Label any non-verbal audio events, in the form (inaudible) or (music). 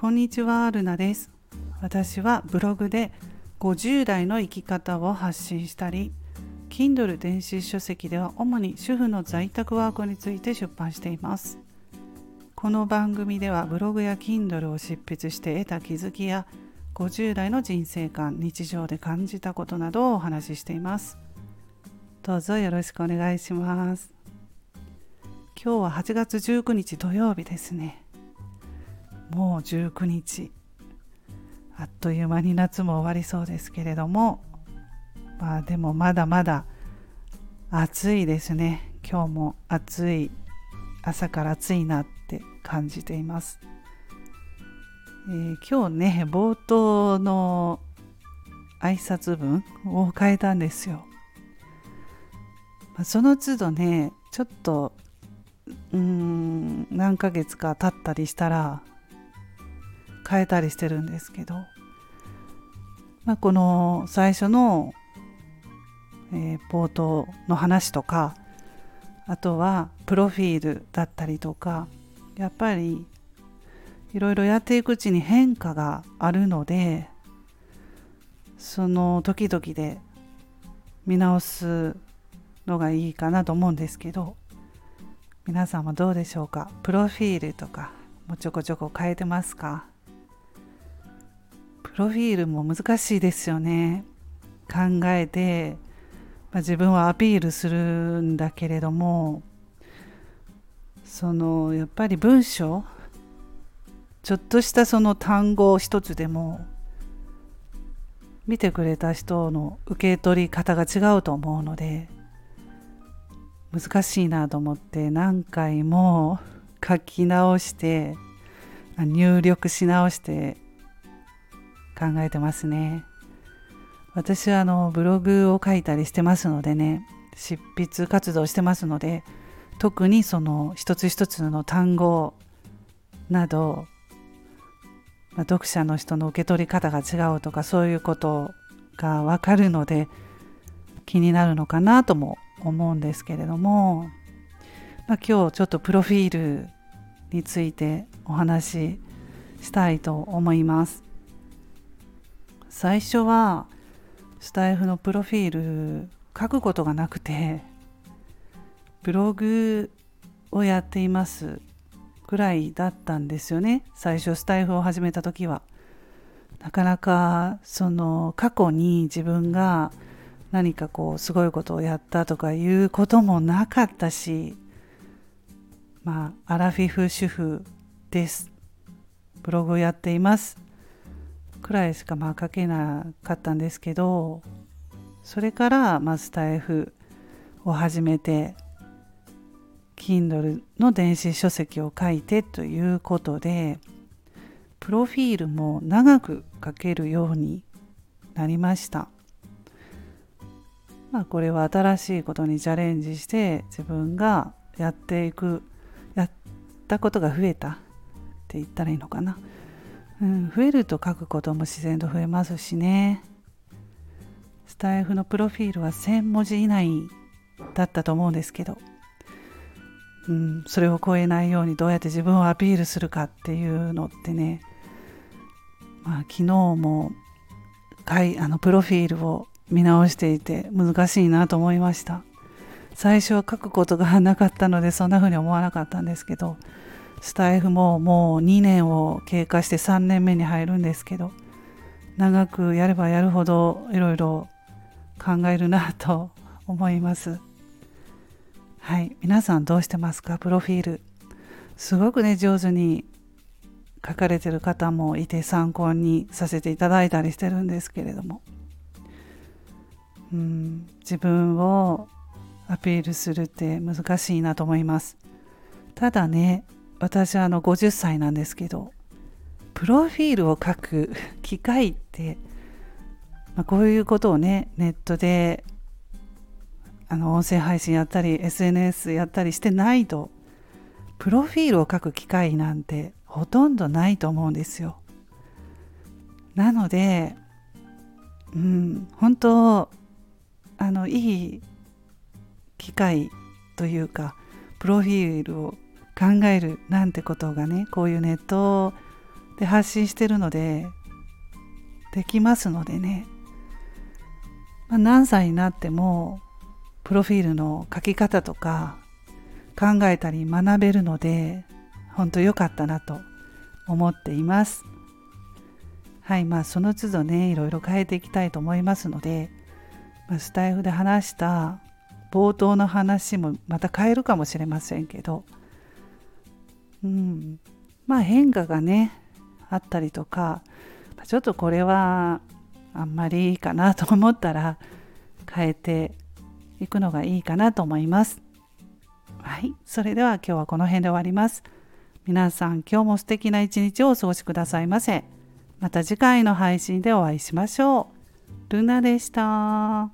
こんにちは、ルナです。私はブログで50代の生き方を発信したり、Kindle 電子書籍では主に主婦の在宅ワークについて出版しています。この番組ではブログや Kindle を執筆して得た気づきや50代の人生観、日常で感じたことなどをお話ししています。どうぞよろしくお願いします。今日は8月19日土曜日ですね。もう19日。あっという間に夏も終わりそうですけれども、まあでもまだまだ暑いですね。今日も暑い、朝から暑いなって感じています。えー今日ね、冒頭の挨拶文を変えたんですよ。まその都度ね、ちょっとうーん何ヶ月か経ったりしたら変えたりしてるんですけど、まあ、この最初の、えー冒頭の話とかあとはプロフィールだったりとかやっぱりいろいろやっていくうちに変化があるのでその時々で見直すのがいいかなと思うんですけど皆さんはどうでしょうか？プロフィールとかもちょこちょこ変えてますか？ロフィールも難しいですよね。考えて、まあ、自分はアピールするんだけれどもそのやっぱり文章ちょっとしたその単語一つでも見てくれた人の受け取り方が違うと思うので難しいなと思って何回も書き直して入力し直して考えてますね私はあのブログを書いたりしてますのでね執筆活動してますので特にその一つ一つの単語など、まあ読者の人の受け取り方が違うとかそういうことがわかるので気になるのかなとも思うんですけれども、まあ、今日ちょっとプロフィールについてお話ししたいと思います。最初はスタイフのプロフィール書くことがなくてブログをやっていますくらいだったんですよね。最初スタイフを始めた時は。なかなかその過去に自分が何かこうすごいことをやったとかいうこともなかったしまあアラフィフ主婦です。ブログをやっています。くらいしかまあ書けなかったんですけどそれからまあスタイフを始めて Kindle の電子書籍を書いてということでプロフィールも長く書けるようになりました。まあこれは新しいことにチャレンジして自分がやっていくやったことが増えたって言ったらいいのかな、うん、増えると書くことも自然と増えますしね。スタイフのプロフィールは1000文字以内だったと思うんですけど、うん、それを超えないようにどうやって自分をアピールするかっていうのってね。まあ昨日もあのプロフィールを見直していて難しいなと思いました。最初は書くことがなかったのでそんな風に思わなかったんですけど。スタイフももう2年を経過して3年目に入るんですけど長くやればやるほどいろいろ考えるなと思います。はい。皆さんどうしてますか？プロフィール。すごくね上手に書かれてる方もいて参考にさせていただいたりしてるんですけれども。うん、自分をアピールするって難しいなと思います。ただね私はあの50歳なんですけどプロフィールを書く (laughs) 機会って、まあ、こういうことをねネットであの音声配信やったり SNS やったりしてないとプロフィールを書く機会なんてほとんどないと思うんですよ。なのでうん本当あのいい機会というかプロフィールを考えるなんてことがねこういうネットで発信してるのでできますのでね、まあ、何歳になってもプロフィールの書き方とか考えたり学べるので本当良かったなと思っています。はいまあその都度ねいろいろ変えていきたいと思いますので、まあ、スタイフで話した冒頭の話もまた変えるかもしれませんけどうんまあ変化がねあったりとかちょっとこれはあんまりいいかなと思ったら変えていくのがいいかなと思います。はい、それでは今日はこの辺で終わります。皆さん今日も素敵な一日をお過ごしくださいませ。また次回の配信でお会いしましょう。ルナでした。